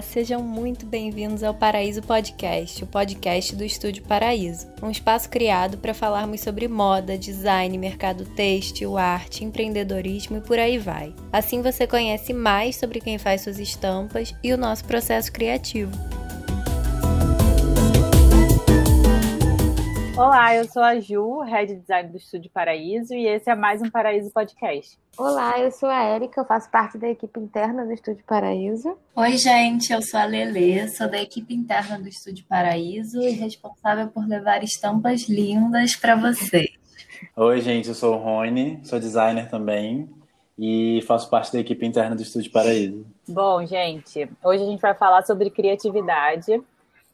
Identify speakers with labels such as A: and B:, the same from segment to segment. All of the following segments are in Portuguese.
A: Olá, sejam muito bem-vindos ao Paraíso Podcast, o podcast do Estúdio Paraíso, um espaço criado para falarmos sobre moda, design, mercado têxtil, arte, empreendedorismo e por aí vai. Assim você conhece mais sobre quem faz suas estampas e o nosso processo criativo.
B: Olá, eu sou a Ju, Head Design do Estúdio Paraíso, e esse é mais um Paraíso Podcast.
C: Olá, eu sou a Erika, eu faço parte da equipe interna do Estúdio Paraíso.
D: Oi, gente, eu sou a Lelê, sou da equipe interna do Estúdio Paraíso e responsável por levar estampas lindas para vocês.
E: Oi, gente, eu sou o Rony, sou designer também e faço parte da equipe interna do Estúdio Paraíso.
B: Bom, gente, hoje a gente vai falar sobre criatividade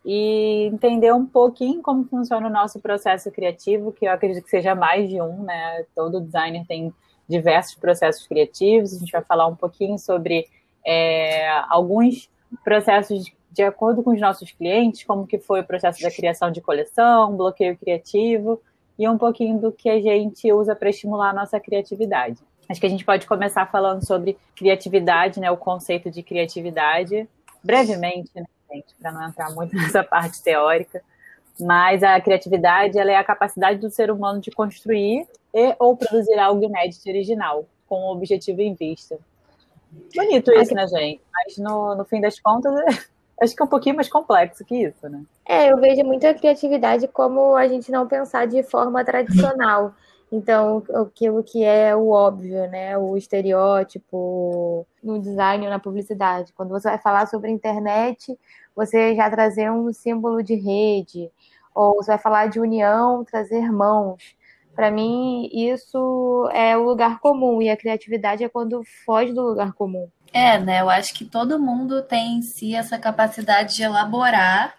B: e entender um pouquinho como funciona o nosso processo criativo, que eu acredito que seja mais de um, né? Todo designer tem diversos processos criativos. A gente vai falar um pouquinho sobre é, alguns processos de, de, acordo com os nossos clientes, como que foi o processo da criação de coleção, bloqueio criativo e um pouquinho do que a gente usa para estimular a nossa criatividade. Acho que a gente pode começar falando sobre criatividade, né? O conceito de criatividade, brevemente, né? Gente, para não entrar muito nessa parte teórica. Mas a criatividade ela é a capacidade do ser humano de construir e ou produzir algo inédito e original, com o objetivo em vista. Bonito isso, né, gente? Mas no, no fim das contas, acho que é um pouquinho mais complexo que isso, né?
C: É, eu vejo muita criatividade como a gente não pensar de forma tradicional. Então, aquilo que é o óbvio, né? O estereótipo no design ou na publicidade. Quando você vai falar sobre internet, você já trazer um símbolo de rede, ou você vai falar de união, trazer mãos. Para mim, isso é o lugar comum, e a criatividade é quando foge do lugar comum.
D: É, né? Eu acho que todo mundo tem em si essa capacidade de elaborar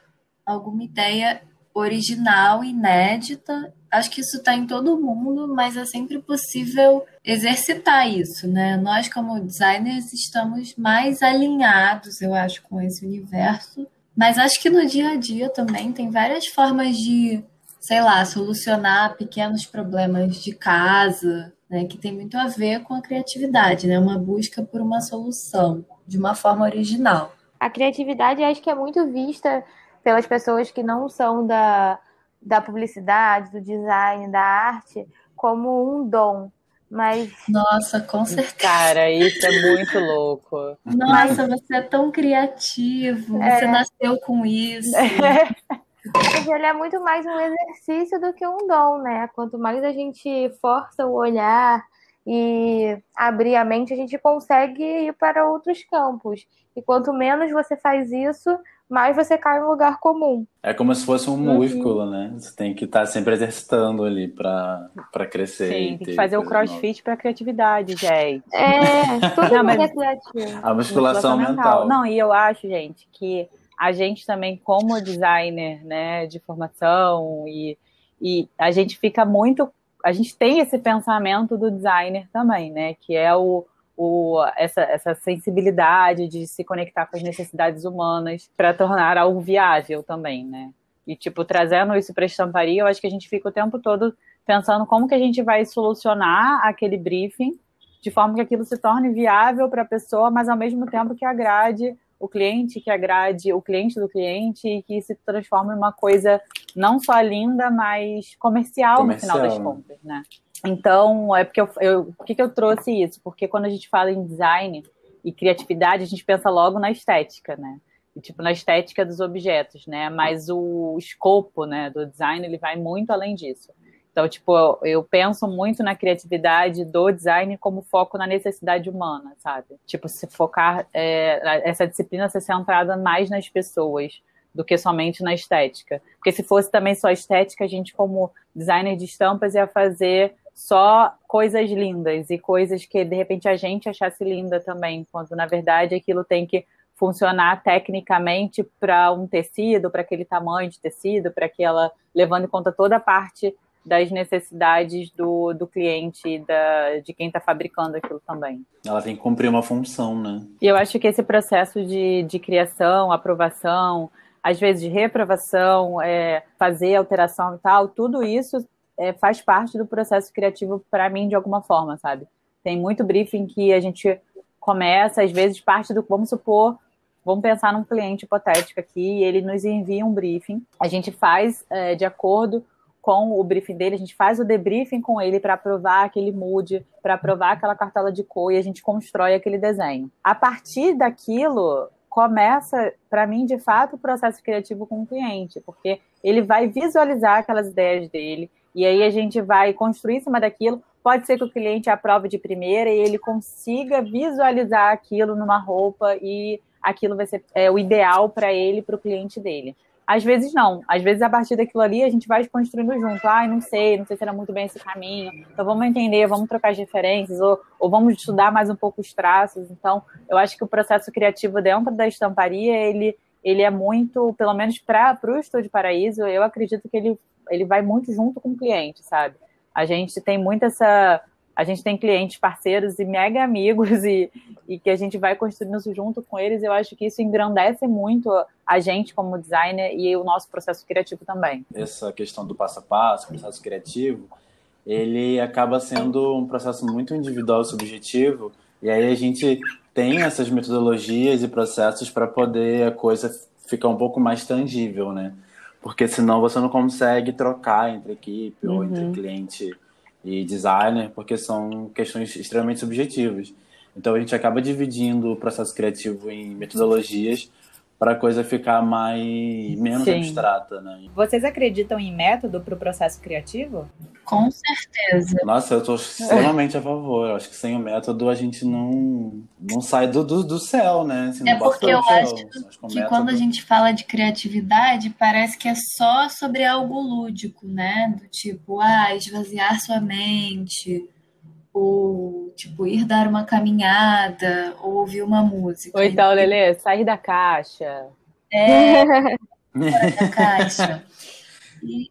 D: alguma ideia original, inédita. Acho que isso está em todo mundo, mas é sempre possível exercitar isso, né? Nós, como designers, estamos mais alinhados, eu acho, com esse universo. Mas acho que no dia a dia também tem várias formas de, sei lá, solucionar pequenos problemas de casa, né? Que tem muito a ver com a criatividade, né? Uma busca por uma solução de uma forma original.
C: A criatividade acho que é muito vista pelas pessoas que não são da, da publicidade, do design, da arte, como um dom. Mas.
D: Nossa, com certeza.
B: Cara, isso é muito louco.
D: Nossa, Mas... você é tão criativo, é... você nasceu com isso. É.
C: Mas ele é muito mais um exercício do que um dom, né? Quanto mais a gente força o olhar e abrir a mente, a gente consegue ir para outros campos. E quanto menos você faz isso, mais você cai no lugar comum.
E: É como se fosse um uhum. músculo, né? Você tem que estar tá sempre exercitando ali para crescer.
B: Sim, tem que fazer o crossfit para criatividade, gente.
C: É, tudo Não, mas... é criativo.
E: A musculação mental. mental.
B: Não, e eu acho, gente, que a gente também, como designer, né, de formação, e, e a gente fica muito. A gente tem esse pensamento do designer também, né? Que é o o, essa, essa sensibilidade de se conectar com as necessidades humanas para tornar algo viável também, né? E, tipo, trazendo isso para a estamparia, eu acho que a gente fica o tempo todo pensando como que a gente vai solucionar aquele briefing de forma que aquilo se torne viável para a pessoa, mas ao mesmo tempo que agrade o cliente, que agrade o cliente do cliente e que se transforme em uma coisa não só linda, mas comercial, comercial. no final das contas, né? Então, é porque eu, eu, por que, que eu trouxe isso? Porque quando a gente fala em design e criatividade, a gente pensa logo na estética, né? E, tipo, na estética dos objetos, né? Mas o escopo, né, do design, ele vai muito além disso. Então, tipo, eu, penso muito na criatividade do design como foco na necessidade humana, sabe? Tipo, se focar, é, essa disciplina ser centrada mais nas pessoas, do que somente na estética. Porque se fosse também só estética, a gente, como designer de estampas, ia fazer só coisas lindas e coisas que de repente a gente achasse linda também, quando na verdade aquilo tem que funcionar tecnicamente para um tecido, para aquele tamanho de tecido, para aquela levando em conta toda a parte das necessidades do, do cliente, da, de quem está fabricando aquilo também.
E: Ela tem que cumprir uma função, né?
B: E eu acho que esse processo de, de criação, aprovação, às vezes de reprovação, é, fazer alteração e tal, tudo isso é, faz parte do processo criativo para mim de alguma forma, sabe? Tem muito briefing que a gente começa, às vezes parte do, vamos supor, vamos pensar num cliente hipotético aqui, ele nos envia um briefing, a gente faz é, de acordo com o briefing dele, a gente faz o debriefing com ele para aprovar aquele mood, para aprovar aquela cartela de cor e a gente constrói aquele desenho. A partir daquilo, começa, para mim, de fato, o processo criativo com o cliente, porque ele vai visualizar aquelas ideias dele e aí a gente vai construir em cima daquilo. Pode ser que o cliente aprove de primeira e ele consiga visualizar aquilo numa roupa e aquilo vai ser é, o ideal para ele, para o cliente dele. Às vezes não. Às vezes, a partir daquilo ali, a gente vai construindo junto. Ah, não sei, não sei se era muito bem esse caminho. Então, vamos entender, vamos trocar as diferenças, ou, ou vamos estudar mais um pouco os traços. Então, eu acho que o processo criativo dentro da estamparia, ele, ele é muito, pelo menos para o Estúdio Paraíso, eu acredito que ele, ele vai muito junto com o cliente, sabe? A gente tem muito essa a gente tem clientes parceiros e mega amigos e, e que a gente vai construindo isso junto com eles. Eu acho que isso engrandece muito a gente como designer e o nosso processo criativo também.
E: Essa questão do passo a passo, processo criativo, ele acaba sendo um processo muito individual e subjetivo. E aí a gente tem essas metodologias e processos para poder a coisa ficar um pouco mais tangível, né? Porque senão você não consegue trocar entre equipe uhum. ou entre uhum. cliente e designer, porque são questões extremamente subjetivas. Então a gente acaba dividindo o processo criativo em metodologias para a coisa ficar mais menos Sim. abstrata, né?
B: Vocês acreditam em método para o processo criativo?
D: Com certeza.
E: Nossa, eu estou extremamente a favor. Eu acho que sem o método a gente não, não sai do, do, do céu, né?
D: Assim, é porque eu acho, acho que, que quando a gente fala de criatividade, parece que é só sobre algo lúdico, né? Do tipo, ah, esvaziar sua mente, ou tipo ir dar uma caminhada ou ouvir uma música.
B: Ou então, Lelê, sair da caixa.
D: É, da caixa. E,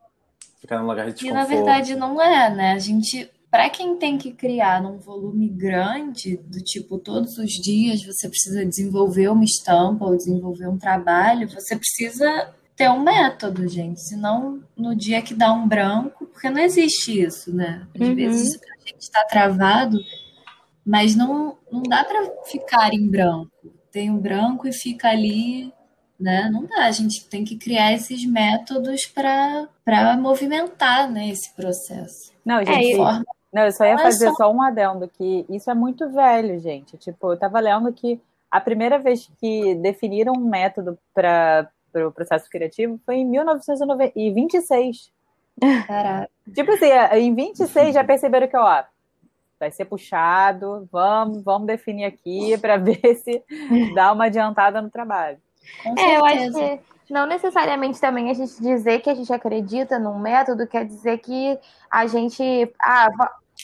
E: Ficar num lugar de
D: E na verdade não é, né? A gente, para quem tem que criar num volume grande, do tipo todos os dias você precisa desenvolver uma estampa ou desenvolver um trabalho, você precisa ter um método, gente. Senão, no dia que dá um branco, porque não existe isso, né? Às uhum. vezes a gente está travado, mas não, não dá para ficar em branco. Tem um branco e fica ali, né? Não dá. A gente tem que criar esses métodos para movimentar né, esse processo.
B: Não, gente, é, forma... não, eu só ia fazer só... só um adendo, que isso é muito velho, gente. Tipo, eu tava lendo que a primeira vez que definiram um método para para o processo criativo foi em 1926.
D: Caraca.
B: tipo assim, em 26 já perceberam que, ó, vai ser puxado, vamos, vamos definir aqui para ver se dá uma adiantada no trabalho.
C: é, eu acho que não necessariamente também a gente dizer que a gente acredita num método quer dizer que a gente. Ah,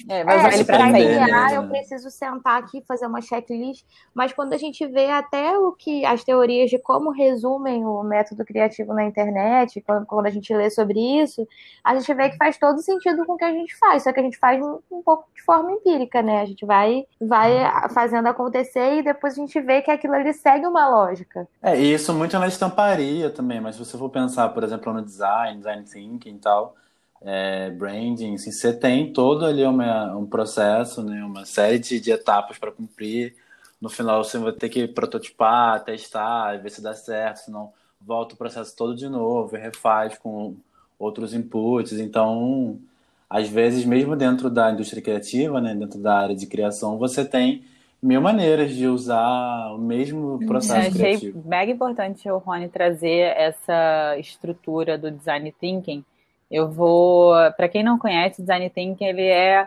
C: é, mas é, para criar, eu preciso sentar aqui fazer uma checklist. Mas quando a gente vê até o que as teorias de como resumem o método criativo na internet, quando, quando a gente lê sobre isso, a gente vê que faz todo sentido com o que a gente faz, só que a gente faz um, um pouco de forma empírica, né? A gente vai, vai fazendo acontecer e depois a gente vê que aquilo ali segue uma lógica.
E: É, e isso muito na estamparia também, mas se você for pensar, por exemplo, no design, design thinking e tal é, branding, assim, você tem todo ali uma, um processo, né, uma série de, de etapas para cumprir. No final você vai ter que prototipar, testar, ver se dá certo, senão volta o processo todo de novo, refaz com outros inputs. Então, às vezes, mesmo dentro da indústria criativa, né, dentro da área de criação, você tem mil maneiras de usar o mesmo uhum. processo Eu criativo.
B: Achei mega importante o Rony trazer essa estrutura do design thinking, eu vou, para quem não conhece, design thinking ele é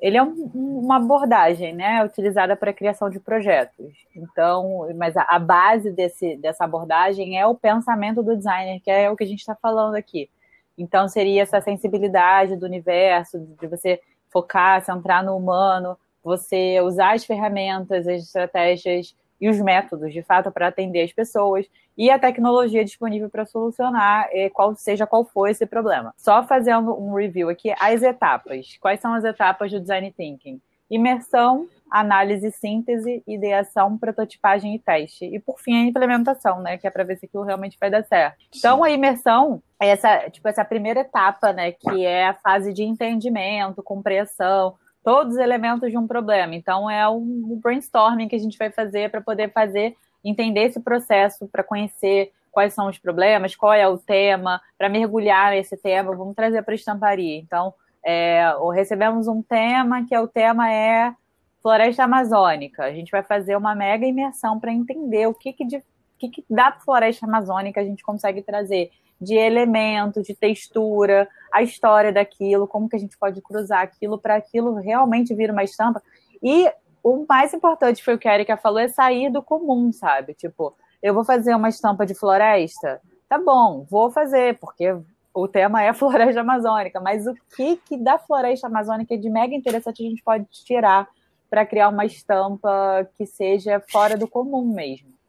B: ele é um, uma abordagem, né, utilizada para a criação de projetos. Então, mas a, a, base desse, dessa abordagem é o pensamento do designer, que é o que a gente está falando aqui. Então, seria essa sensibilidade do universo, de você focar, centrar no humano, você usar as ferramentas, as estratégias e os métodos, de fato, para atender as pessoas e a tecnologia disponível para solucionar eh, qual seja qual for esse problema. Só fazendo um review aqui, as etapas. Quais são as etapas do design thinking? Imersão, análise, síntese, ideação, prototipagem e teste. E por fim a implementação, né, que é para ver se aquilo realmente vai dar certo. Então a imersão é essa, tipo essa primeira etapa, né, que é a fase de entendimento, compreensão, todos os elementos de um problema. Então, é um brainstorming que a gente vai fazer para poder fazer entender esse processo, para conhecer quais são os problemas, qual é o tema, para mergulhar nesse tema, vamos trazer para a estamparia. Então, é, recebemos um tema que é o tema é floresta amazônica. A gente vai fazer uma mega imersão para entender o que, que, de, que, que da floresta amazônica a gente consegue trazer de elemento, de textura, a história daquilo, como que a gente pode cruzar aquilo para aquilo realmente vir uma estampa. E o mais importante foi o que a Erika falou, é sair do comum, sabe? Tipo, eu vou fazer uma estampa de floresta, tá bom, vou fazer, porque o tema é floresta amazônica, mas o que, que da floresta amazônica de mega interessante a gente pode tirar para criar uma estampa que seja fora do comum mesmo?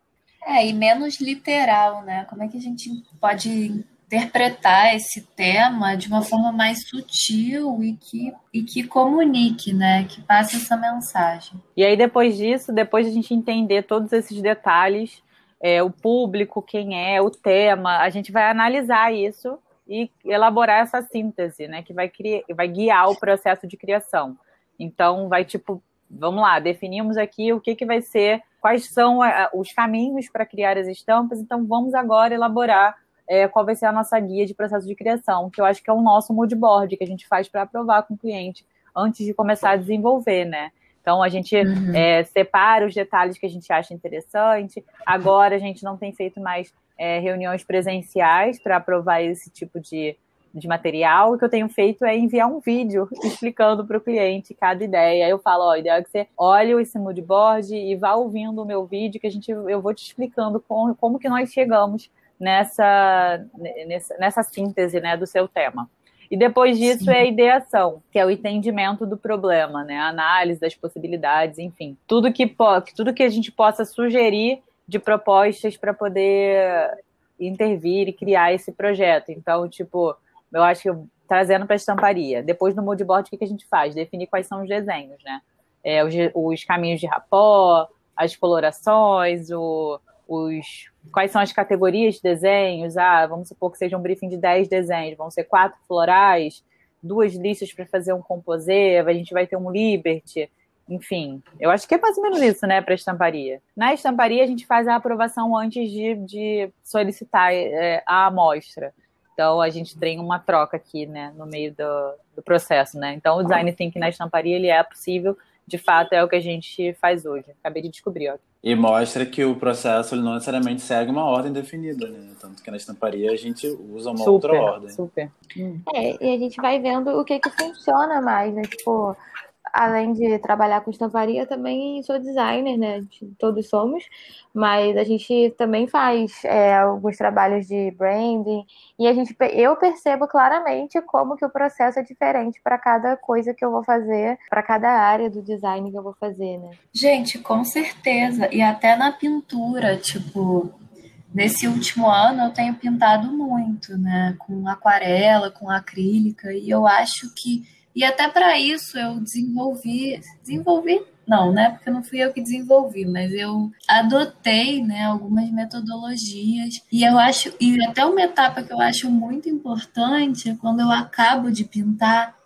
D: É, e menos literal, né? Como é que a gente pode interpretar esse tema de uma forma mais sutil e que, e que comunique, né? Que passe essa mensagem.
B: E aí, depois disso, depois de a gente entender todos esses detalhes, é, o público, quem é, o tema, a gente vai analisar isso e elaborar essa síntese, né? Que vai, criar, vai guiar o processo de criação. Então, vai tipo, vamos lá, definimos aqui o que, que vai ser quais são é, os caminhos para criar as estampas, então vamos agora elaborar é, qual vai ser a nossa guia de processo de criação, que eu acho que é o nosso mood board que a gente faz para aprovar com o cliente antes de começar a desenvolver, né? Então a gente uhum. é, separa os detalhes que a gente acha interessante. Agora a gente não tem feito mais é, reuniões presenciais para aprovar esse tipo de, de material, o que eu tenho feito é enviar um vídeo explicando para o cliente cada ideia. Aí eu falo, ó, o ideal é que você olhe esse mood board e vá ouvindo o meu vídeo, que a gente, eu vou te explicando como, como que nós chegamos nessa, nessa, nessa síntese né, do seu tema. E depois disso Sim. é a ideação, que é o entendimento do problema, né? A análise das possibilidades, enfim. Tudo que, tudo que a gente possa sugerir de propostas para poder intervir e criar esse projeto. Então, tipo, eu acho que trazendo para a estamparia. Depois no moodboard, o que, que a gente faz? Definir quais são os desenhos, né? É, os, os, caminhos de rapó, as colorações, o, os, quais são as categorias de desenhos. Ah, vamos supor que seja um briefing de 10 desenhos, vão ser quatro florais, duas listas para fazer um composê, a gente vai ter um Liberty. Enfim, eu acho que é mais ou menos isso, né, para a estamparia. Na estamparia, a gente faz a aprovação antes de, de solicitar é, a amostra. Então a gente tem uma troca aqui, né, no meio do, do processo, né? Então o design thinking na estamparia ele é possível, de fato é o que a gente faz hoje. Acabei de descobrir, ó.
E: E mostra que o processo ele não necessariamente segue uma ordem definida, né? Tanto que na estamparia a gente usa uma super, outra ordem.
C: Super. É, e a gente vai vendo o que que funciona mais, né? Tipo, além de trabalhar com estamparia, também sou designer, né? Todos somos, mas a gente também faz é, alguns trabalhos de branding e a gente, eu percebo claramente como que o processo é diferente para cada coisa que eu vou fazer, para cada área do design que eu vou fazer, né?
D: Gente, com certeza. E até na pintura, tipo, nesse último ano eu tenho pintado muito, né? Com aquarela, com acrílica, e eu acho que e até para isso eu desenvolvi, desenvolvi não, né? Porque não fui eu que desenvolvi, mas eu adotei, né, algumas metodologias. E eu acho, e até uma etapa que eu acho muito importante é quando eu acabo de pintar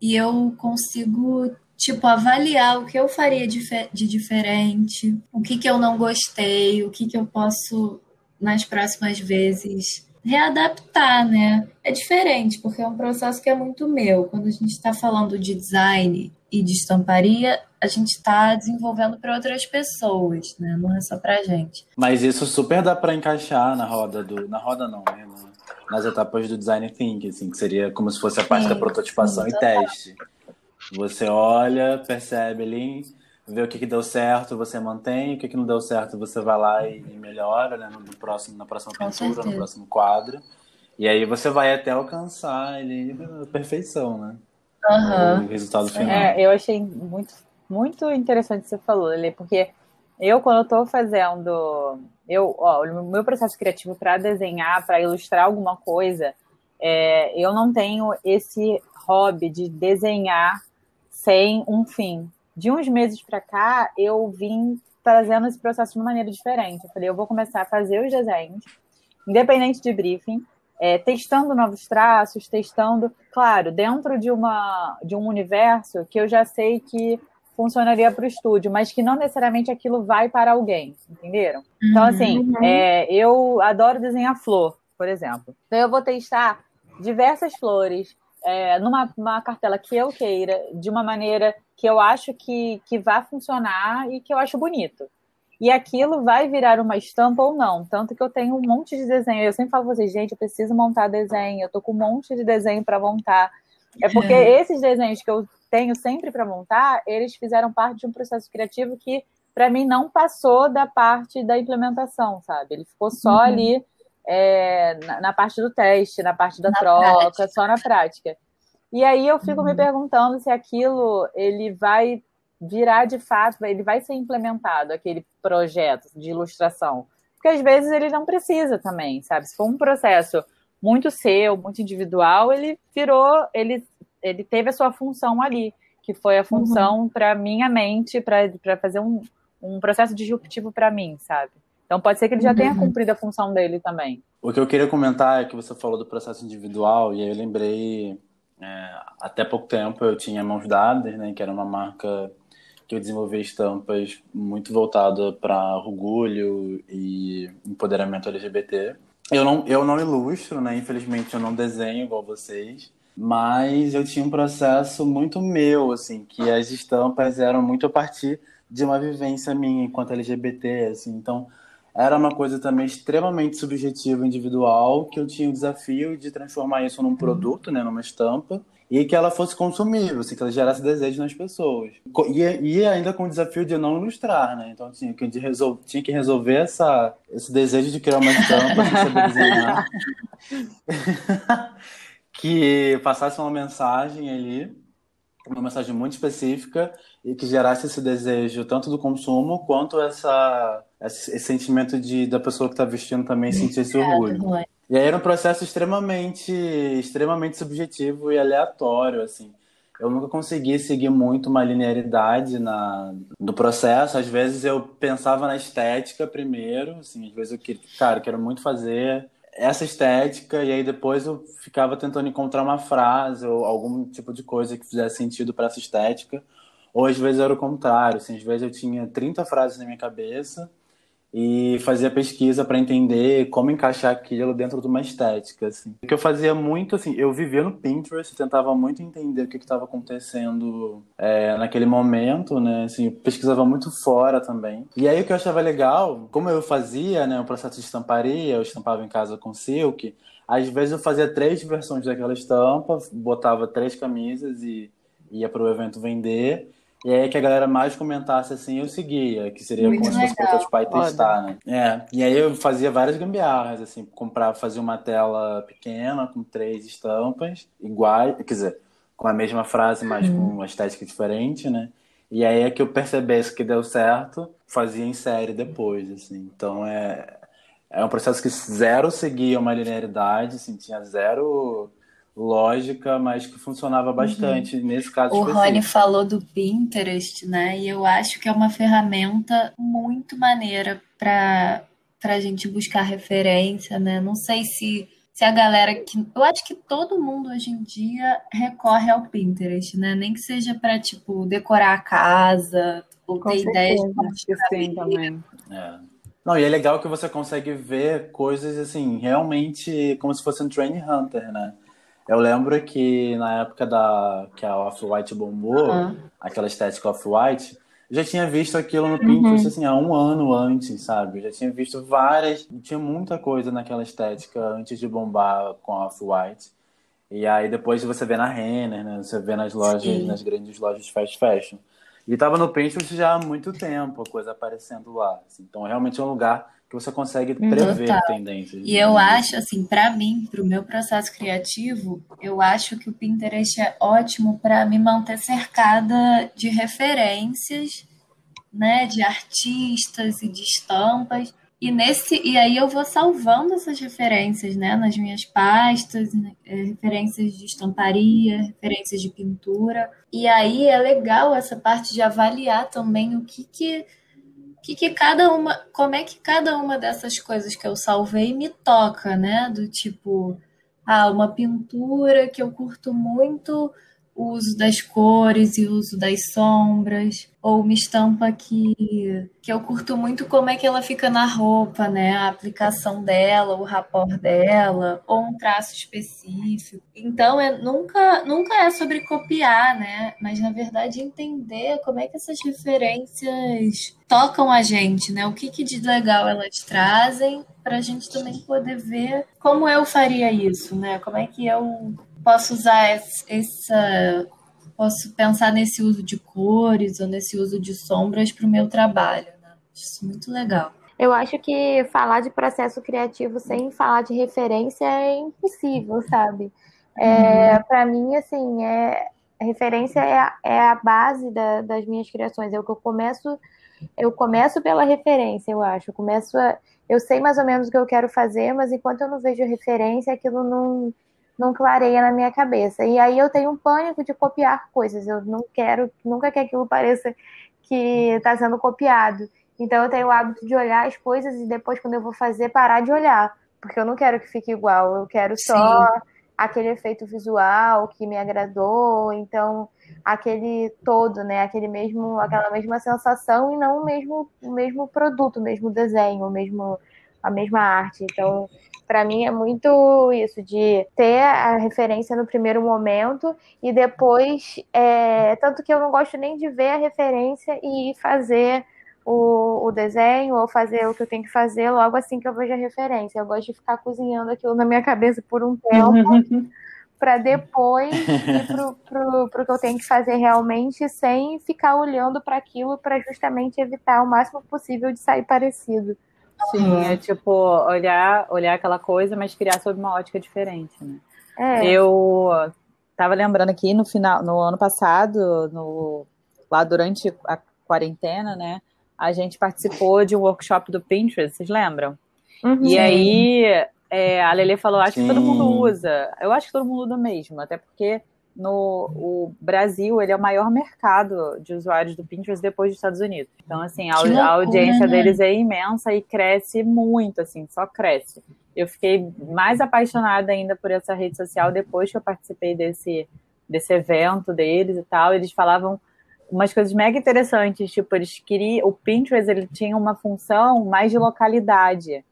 D: e eu consigo tipo avaliar o que eu faria de, diferente, o que que eu não gostei, o que que eu posso nas próximas vezes readaptar, né? É diferente, porque é um processo que é muito meu. Quando a gente está falando de design e de estamparia, a gente está desenvolvendo para outras pessoas, né? Não é só para gente.
E: Mas isso super dá para encaixar na roda do, na roda não, né? Nas etapas do design thinking, assim, que seria como se fosse a parte sim, da prototipação sim, e teste. Você olha, percebe ali ver o que, que deu certo, você mantém, o que, que não deu certo, você vai lá e, e melhora né, no próximo, na próxima pintura, no próximo quadro. E aí você vai até alcançar ele a perfeição, né?
B: Uhum.
E: O resultado final.
B: É, eu achei muito, muito interessante o que você falou, Lili, porque eu, quando eu tô fazendo. Eu, ó, o meu processo criativo para desenhar, para ilustrar alguma coisa, é, eu não tenho esse hobby de desenhar sem um fim de uns meses para cá, eu vim trazendo esse processo de uma maneira diferente. Eu falei, eu vou começar a fazer os desenhos, independente de briefing, é, testando novos traços, testando, claro, dentro de, uma, de um universo que eu já sei que funcionaria para o estúdio, mas que não necessariamente aquilo vai para alguém, entenderam? Então,
C: Uhum.
B: assim, é, eu adoro desenhar flor, por exemplo. Então, eu vou testar diversas flores é, numa uma cartela que eu queira, de uma maneira que eu acho que, que vai funcionar e que eu acho bonito. E aquilo vai virar uma estampa ou não. Tanto que eu tenho um monte de desenho. Eu sempre falo pra vocês, gente, eu preciso montar desenho. Eu tô com um monte de desenho para montar. É porque esses desenhos que eu tenho sempre para montar, eles fizeram parte de um processo criativo que, para mim, não passou da parte da implementação, sabe? Ele ficou só
D: Uhum.
B: ali é, na, na parte do teste, na parte da
D: Na
B: troca,
D: prática.
B: só na prática. E aí eu fico me
D: Uhum.
B: perguntando se aquilo ele vai virar de fato, ele vai ser implementado, aquele projeto de ilustração. Porque às vezes ele não precisa também, sabe? Se for um processo muito seu, muito individual, ele virou, ele, ele teve a sua função ali, que foi a função para minha mente, para fazer um, um processo disruptivo para mim, sabe? Então pode ser que ele já tenha
D: Uhum.
B: cumprido a função dele também.
E: O que eu queria comentar é que você falou do processo individual, e aí eu lembrei, é, até pouco tempo eu tinha Mãos Dadas, né, que era uma marca que eu desenvolvi estampas muito voltada para orgulho e empoderamento LGBT. Eu não, eu não ilustro, né, infelizmente eu não desenho igual vocês, mas eu tinha um processo muito meu, assim, que as estampas eram muito a partir de uma vivência minha enquanto LGBT, assim, então era uma coisa também extremamente subjetiva, individual, que eu tinha o desafio de transformar isso num produto, né, numa estampa, e que ela fosse consumível, assim, que ela gerasse desejo nas pessoas. E, e ainda com o desafio de não ilustrar, né? Então tinha que, resol... tinha que resolver essa, esse desejo de criar uma estampa desenhar. que passasse uma mensagem ali, uma mensagem muito específica e que gerasse esse desejo tanto do consumo quanto essa, esse, esse sentimento de da pessoa que está vestindo também sentir esse orgulho.
D: Obrigada,
E: E aí era um processo extremamente, extremamente subjetivo e aleatório, assim. Eu nunca consegui seguir muito uma linearidade na, no processo. Às vezes eu pensava na estética primeiro, assim, às vezes eu queria, cara, eu quero muito fazer essa estética e aí depois eu ficava tentando encontrar uma frase ou algum tipo de coisa que fizesse sentido para essa estética. Ou às vezes era o contrário, assim, às vezes eu tinha 30 frases na minha cabeça e fazia pesquisa para entender como encaixar aquilo dentro de uma estética, assim. O que eu fazia muito, assim, eu vivia no Pinterest, tentava muito entender o que estava acontecendo é, naquele momento, né, assim, pesquisava muito fora também. E aí o que eu achava legal, como eu fazia, né, o processo de estamparia, eu estampava em casa com silk, às vezes eu fazia três versões daquela estampa, botava três camisas e ia para o evento vender. E aí que a galera mais comentasse assim, eu seguia, que seria
D: Muito
E: como se fosse
D: legal.
E: prototipar e testar, né? É, e aí eu fazia várias gambiarras, assim, comprar, fazia uma tela pequena com três estampas iguais, quer dizer, com a mesma frase, mas com uma estética diferente, né? E aí é que eu percebesse que deu certo, fazia em série depois, assim. Então é, é um processo que zero seguia uma linearidade, assim, tinha zero lógica, mas que funcionava bastante nesse caso
D: O
E: específico.
D: Rony falou do Pinterest, né? E eu acho que é uma ferramenta muito maneira para para a gente buscar referência, né? Não sei se, se a galera que. Eu acho que todo mundo hoje em dia recorre ao Pinterest, né? Nem que seja para, tipo, decorar a casa, ou
C: Com
D: ter ideias
C: certeza.
B: Que sim também.
E: É. Não, e é legal que você consegue ver coisas assim, realmente como se fosse um Train Hunter, né? Eu lembro que na época da que a Off-White bombou,
D: Aham.
E: aquela estética Off-White, eu já tinha visto aquilo no Pinterest assim, há um ano antes, sabe? Eu já tinha visto várias, tinha muita coisa naquela estética antes de bombar com a Off-White. E aí depois você vê na Renner, né? Você vê nas lojas,
D: Sim.
E: nas grandes lojas de fast fashion. E tava no Pinterest já há muito tempo, a coisa aparecendo lá. assim. Então realmente é um lugar que você consegue prever
D: Total.
E: tendências.
D: E eu acho, assim, para mim, para o meu processo criativo, eu acho que o Pinterest é ótimo para me manter cercada de referências, né, de artistas e de estampas. E nesse, e aí eu vou salvando essas referências, né, nas minhas pastas, né, é, referências de estamparia, referências de pintura. E aí é legal essa parte de avaliar também o que que que, que cada uma, como é que cada uma dessas coisas que eu salvei me toca, né? Do tipo, ah, uma pintura que eu curto muito o uso das cores e o uso das sombras, ou uma estampa que, que eu curto muito como é que ela fica na roupa, né? A aplicação dela, o rapor dela, ou um traço específico. Então, é, nunca, nunca é sobre copiar, né? Mas, na verdade, entender como é que essas referências tocam a gente, né? O que, que de legal elas trazem para a gente também poder ver como eu faria isso, né? Como é que eu posso usar essa. Posso pensar nesse uso de cores ou nesse uso de sombras para o meu trabalho. Né? Isso é muito legal.
C: Eu acho que falar de processo criativo sem falar de referência é impossível, sabe? É, uhum. Para mim, assim, é, referência é a, é a base da, das minhas criações. É o que eu começo, eu começo pela referência, eu acho. Eu começo a, eu sei mais ou menos o que eu quero fazer, mas enquanto eu não vejo referência, aquilo não, não clareia na minha cabeça. E aí eu tenho um pânico de copiar coisas. Eu não quero, nunca que aquilo pareça que está sendo copiado. Então eu tenho o hábito de olhar as coisas e depois, quando eu vou fazer, parar de olhar. Porque eu não quero que fique igual. Eu quero só Sim. aquele efeito visual que me agradou. Então, aquele todo, né? Aquele mesmo, aquela mesma sensação e não o mesmo, o mesmo produto, o mesmo desenho, o mesmo, a mesma arte. Então, para mim é muito isso, de ter a referência no primeiro momento e depois. É, tanto que eu não gosto nem de ver a referência e fazer o, o, desenho ou fazer o que eu tenho que fazer logo assim que eu vejo a referência. Eu gosto de ficar cozinhando aquilo na minha cabeça por um tempo. para depois ir pro, pro, pro que eu tenho que fazer realmente, sem ficar olhando para aquilo para justamente evitar o máximo possível de sair parecido.
B: Sim, é tipo olhar, olhar aquela coisa, mas criar sob uma ótica diferente, né? É. Eu tava lembrando aqui no final, no ano passado, no, lá durante a quarentena, né? A gente participou de um workshop do Pinterest, vocês lembram? Uhum. E aí é, a Lele falou, acho Sim. que todo mundo usa. Eu acho que todo mundo usa mesmo, até porque no o Brasil ele é o maior mercado de usuários do Pinterest depois dos Estados Unidos. Então, assim, a, loucura, a audiência né? deles é imensa e cresce muito, assim, só cresce. Eu fiquei mais apaixonada ainda por essa rede social depois que eu participei desse, desse evento deles e tal. Eles falavam umas coisas mega interessantes, tipo, eles queriam. O Pinterest ele tinha uma função mais de localidade.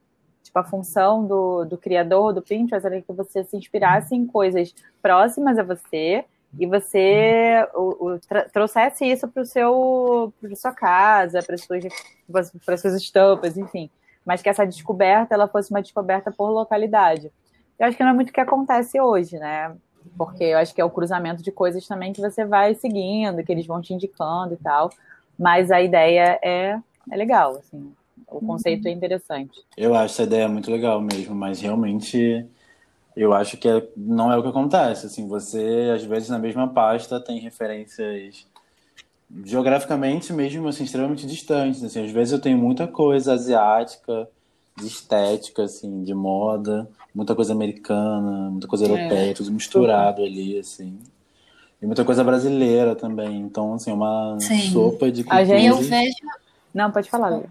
B: Tipo, a função do, do criador do Pinterest era que você se inspirasse em coisas próximas a você e você o, o, trouxesse isso para o seu sua casa, para as suas suas estampas, enfim. Mas que essa descoberta ela fosse uma descoberta por localidade. Eu acho que não é muito o que acontece hoje, né? Porque eu acho que é o cruzamento de coisas também que você vai seguindo, que eles vão te indicando e tal. Mas a ideia é, é legal, assim. O conceito é uhum. interessante.
E: Eu acho essa ideia muito legal mesmo, mas realmente eu acho que é, não é o que acontece. Assim, você, às vezes, na mesma pasta tem referências geograficamente mesmo assim, extremamente distantes. Assim, às vezes eu tenho muita coisa asiática, de estética, assim, de moda, muita coisa americana, muita coisa é. europeia, tudo misturado ali, assim. E muita coisa brasileira também. Então, assim, uma Sim. sopa de
B: cultura. A gente... Eu vejo... Não, pode falar.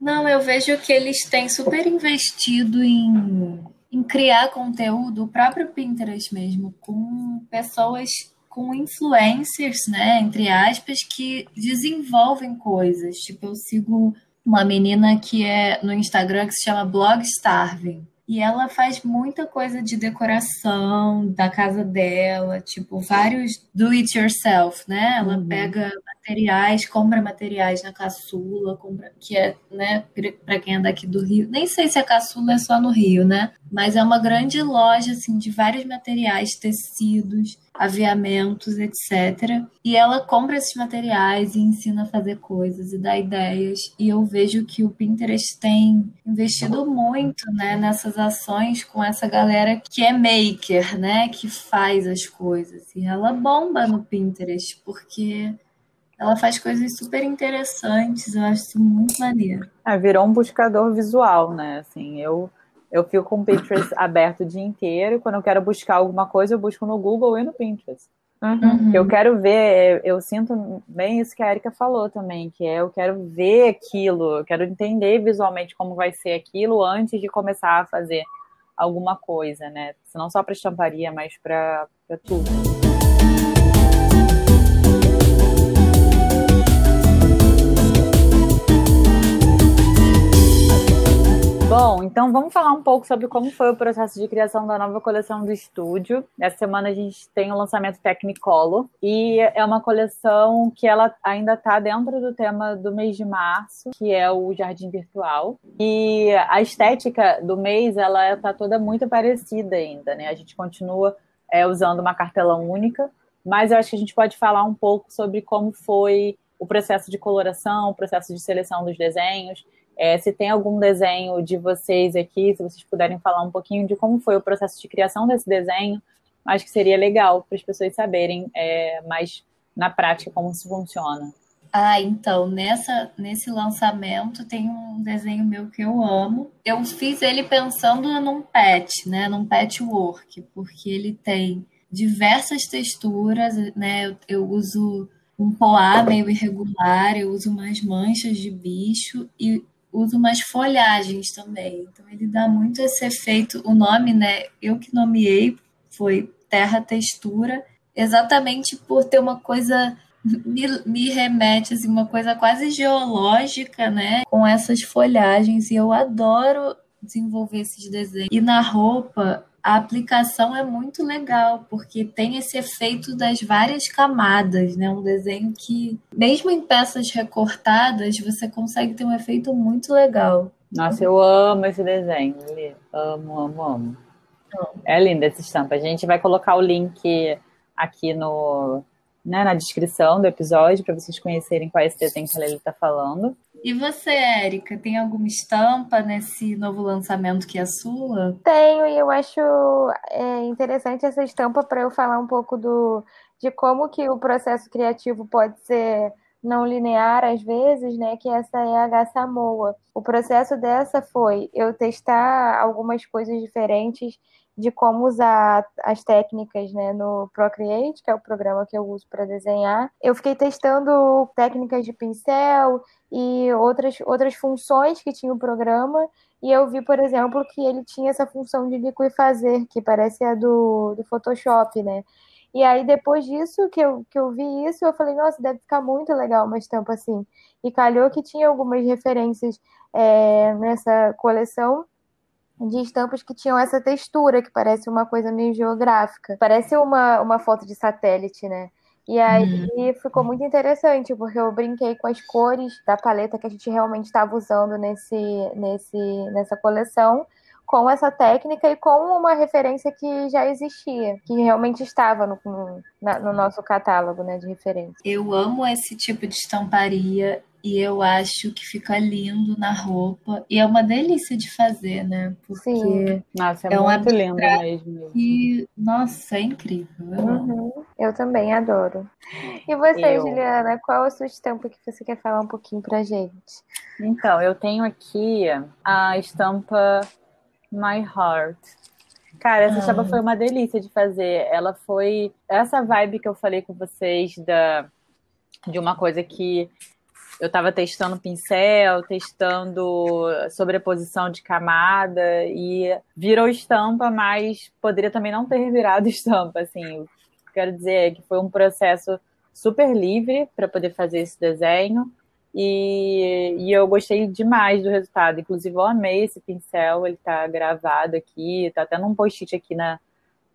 D: Não, eu vejo que eles têm super investido em, em criar conteúdo, o próprio Pinterest mesmo, com pessoas, com influencers, né, entre aspas, que desenvolvem coisas. Tipo, eu sigo uma menina que é no Instagram que se chama Blog Starving. E ela faz muita coisa de decoração da casa dela, tipo, vários do it yourself, né? Ela uhum. pega materiais, compra materiais na caçula, compra, que é, né, para quem é daqui do Rio. Nem sei se a caçula é só no Rio, né? Mas é uma grande loja assim de vários materiais, tecidos, aviamentos, etc. E ela compra esses materiais e ensina a fazer coisas e dá ideias. E eu vejo que o Pinterest tem investido muito, né, nessas ações com essa galera que é maker, né, que faz as coisas. E ela bomba no Pinterest porque ela faz coisas super interessantes, eu acho isso muito maneiro.
B: É, virou um buscador visual, né? Assim, eu, eu fico com o Pinterest aberto o dia inteiro. Quando eu quero buscar alguma coisa, eu busco no Google e no Pinterest. Uhum. Eu quero ver, eu sinto bem isso que a Erika falou também, que é eu quero ver aquilo, eu quero entender visualmente como vai ser aquilo antes de começar a fazer alguma coisa, né? Não só para estamparia, mas para tudo. Então vamos falar um pouco sobre como foi o processo de criação da nova coleção do estúdio. Essa semana a gente tem o lançamento Technicolor e é uma coleção que ela ainda está dentro do tema do mês de março, que é o jardim virtual. E a estética do mês ela está toda muito parecida ainda, né? A gente continua é, usando uma cartela única, mas eu acho que a gente pode falar um pouco sobre como foi o processo de coloração, o processo de seleção dos desenhos é, se tem algum desenho de vocês aqui, se vocês puderem falar um pouquinho de como foi o processo de criação desse desenho, acho que seria legal para as pessoas saberem é, mais na prática como isso funciona.
D: Ah, então, nessa, nesse lançamento tem um desenho meu que eu amo. Eu fiz ele pensando num pet, né? Num patchwork, porque ele tem diversas texturas, né? Eu, eu uso um poá meio irregular, eu uso umas manchas de bicho e uso umas folhagens também. Então ele dá muito esse efeito. O nome, né? Eu que nomeei foi Terra Textura, exatamente por ter uma coisa me, me remete assim, uma coisa quase geológica, né? Com essas folhagens e eu adoro desenvolver esses desenhos. E na roupa a aplicação é muito legal, porque tem esse efeito das várias camadas, né? Um desenho que, mesmo em peças recortadas, você consegue ter um efeito muito legal.
B: Nossa, eu amo esse desenho, Amo, amo, amo. É linda essa estampa. A gente vai colocar o link aqui no, né, na descrição do episódio para vocês conhecerem qual é esse desenho que a Lili está falando.
D: E você, Érica, tem alguma estampa nesse novo lançamento que é sua?
C: Tenho, e eu acho é, interessante essa estampa para eu falar um pouco do, de como que o processo criativo pode ser não linear às vezes, né? Que essa é a H Samoa. O processo dessa foi eu testar algumas coisas diferentes de como usar as técnicas né, no Procreate, que é o programa que eu uso para desenhar. Eu fiquei testando técnicas de pincel e outras, outras funções que tinha o programa. E eu vi, por exemplo, que ele tinha essa função de liquifazer, que parece a do, do Photoshop, né? E aí, depois disso, que eu, que eu vi isso, eu falei, nossa, deve ficar muito legal uma estampa assim. E calhou que tinha algumas referências é, nessa coleção de estampas que tinham essa textura, que parece uma coisa meio geográfica. Parece uma, uma foto de satélite, né? E aí uhum. ficou muito interessante, porque eu brinquei com as cores da paleta que a gente realmente estava usando nesse, nesse, nessa coleção, com essa técnica e com uma referência que já existia, que realmente estava no, no, no nosso catálogo né, de referência.
D: Eu amo esse tipo de estamparia e eu acho que fica lindo na roupa. E é uma delícia de fazer, né?
B: Porque Sim. Nossa, é, é muito lindo mesmo.
D: E, nossa, é incrível.
C: Eu, uhum. eu também adoro. E você, eu... Juliana, qual a sua estampa que você quer falar um pouquinho pra gente?
B: Então, eu tenho aqui a estampa My Heart. Cara, essa ah. estampa foi uma delícia de fazer. Ela foi essa vibe que eu falei com vocês da de uma coisa que eu estava testando pincel, testando sobreposição de camada e virou estampa, mas poderia também não ter virado estampa, assim. Quero dizer que foi um processo super livre para poder fazer esse desenho e, e, eu gostei demais do resultado. Inclusive, eu amei esse pincel, ele está gravado aqui, está até num post-it aqui na,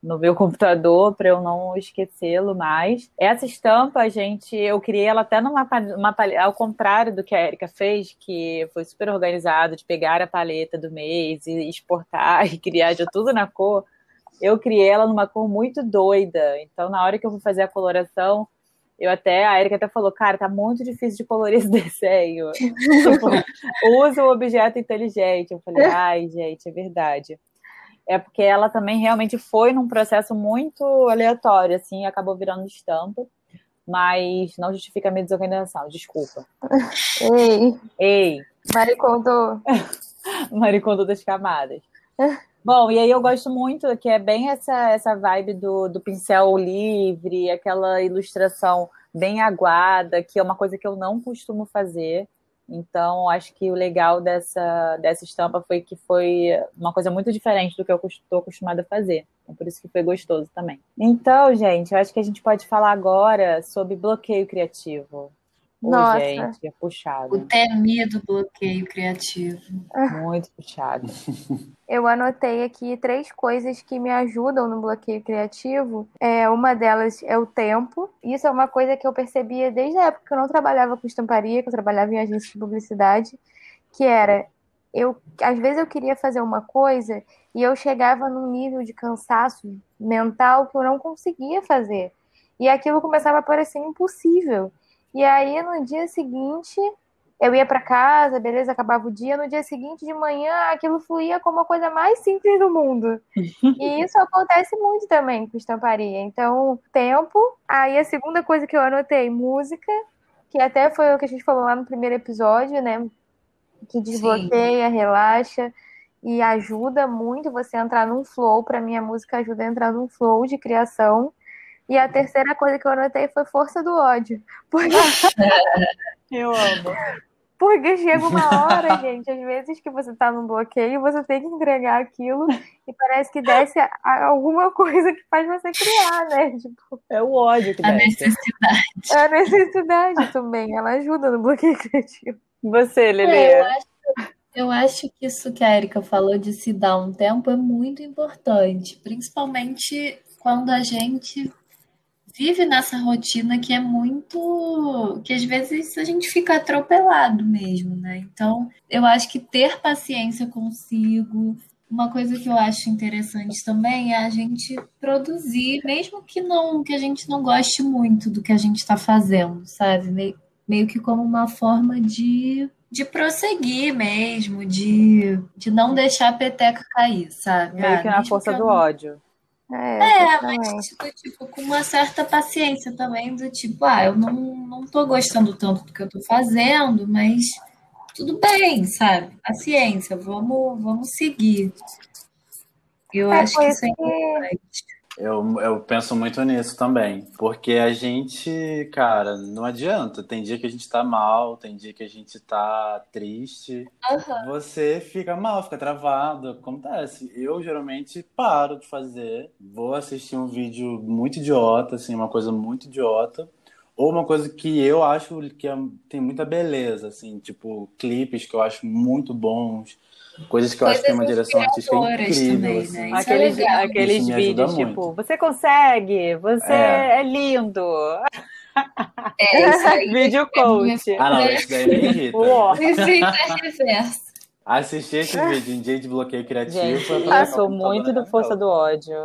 B: no meu computador para eu não esquecê-lo mais. Essa estampa, gente, eu criei ela até numa uma, ao contrário do que a Erika fez, que foi super organizado de pegar a paleta do mês e exportar e criar já tudo na cor. Eu criei ela numa cor muito doida. Então, na hora que eu vou fazer a coloração, eu até, a Erika até falou, cara, tá muito difícil de colorir esse desenho. tipo, usa o objeto inteligente. Eu falei, ai, gente, é verdade é porque ela também realmente foi num processo muito aleatório, assim, acabou virando estampa. Mas não justifica a minha desorganização, desculpa.
C: Ei!
B: Ei!
C: Maricondo!
B: Maricondo das camadas. Bom, e aí eu gosto muito, que é bem essa, essa vibe do, do pincel livre, aquela ilustração bem aguada, que é uma coisa que eu não costumo fazer. Então, acho que o legal dessa, dessa estampa foi que foi uma coisa muito diferente do que eu estou acostumada a fazer. É por isso que foi gostoso também. Então, gente, eu acho que a gente pode falar agora sobre bloqueio criativo.
C: Nossa.
B: gente, é
D: O
B: puxado.
D: temido bloqueio criativo.
B: Muito puxado.
C: Eu anotei aqui três coisas que me ajudam no bloqueio criativo. É, uma delas é o tempo. Isso é uma coisa que eu percebia desde a época que eu não trabalhava com estamparia, que eu trabalhava em agência de publicidade, que era eu às vezes eu queria fazer uma coisa e eu chegava num nível de cansaço mental que eu não conseguia fazer. E aquilo começava a parecer impossível. E aí no dia seguinte eu ia para casa, beleza, acabava o dia. No dia seguinte de manhã, aquilo fluía como a coisa mais simples do mundo. e isso acontece muito também com estamparia. Então, tempo. Aí a segunda coisa que eu anotei, música, que até foi o que a gente falou lá no primeiro episódio, né? Que desbloqueia, relaxa e ajuda muito você a entrar num flow. Para mim, a música ajuda a entrar num flow de criação. E a terceira coisa que eu anotei foi força do ódio. Porque
B: Eu amo.
C: Porque chega uma hora, gente, às vezes que você tá num bloqueio, você tem que entregar aquilo e parece que desce alguma coisa que faz você criar, né? Tipo,
B: É o ódio que
D: A
B: desce.
D: necessidade.
C: é a necessidade também, ela ajuda no bloqueio criativo.
B: Você, Lelê.
D: É, eu, acho, eu acho que isso que a Erika falou de se dar um tempo é muito importante, principalmente quando a gente vive nessa rotina que é muito. que às vezes a gente fica atropelado mesmo, né? Então, eu acho que ter paciência consigo. Uma coisa que eu acho interessante também é a gente produzir, mesmo que não que a gente não goste muito do que a gente está fazendo, sabe? Meio, meio que como uma forma de, de prosseguir mesmo, de, de não deixar a peteca cair, sabe?
B: Meio
D: Ah,
B: que na
D: mesmo
B: força
D: que eu
B: do ódio.
C: É,
D: É, mas tipo, tipo, com uma certa paciência também, do tipo, ah, eu não, não tô gostando tanto do que eu tô fazendo, mas tudo bem, sabe? Paciência, vamos, vamos seguir. Eu
C: É,
D: acho que
C: isso
D: é importante.
E: Eu, eu penso muito nisso também. Porque a gente, cara, não adianta. Tem dia que a gente tá mal, tem dia que a gente tá triste.
D: Aham.
E: Você fica mal, fica travado. Acontece. Eu geralmente paro de fazer, vou assistir um vídeo muito idiota, assim, uma coisa muito idiota. Ou uma coisa que eu acho que é- tem muita beleza, assim, tipo clipes que eu acho muito bons, coisas que eu acho que tem uma
D: Coisas
E: direção artística incrível,
D: também,
E: assim.
D: né? Isso é
B: Aqueles, aqueles vídeos,
E: muito.
B: tipo, você consegue, você
E: É.
B: é, lindo.
D: É, isso aí.
B: Vídeo coach.
E: Ah, não, esse daí me irrita.
D: É reverso.
E: Assistir esse vídeo em dia de bloqueio criativo
B: Gente,
E: é pra
B: eu sou muito do força do ódio.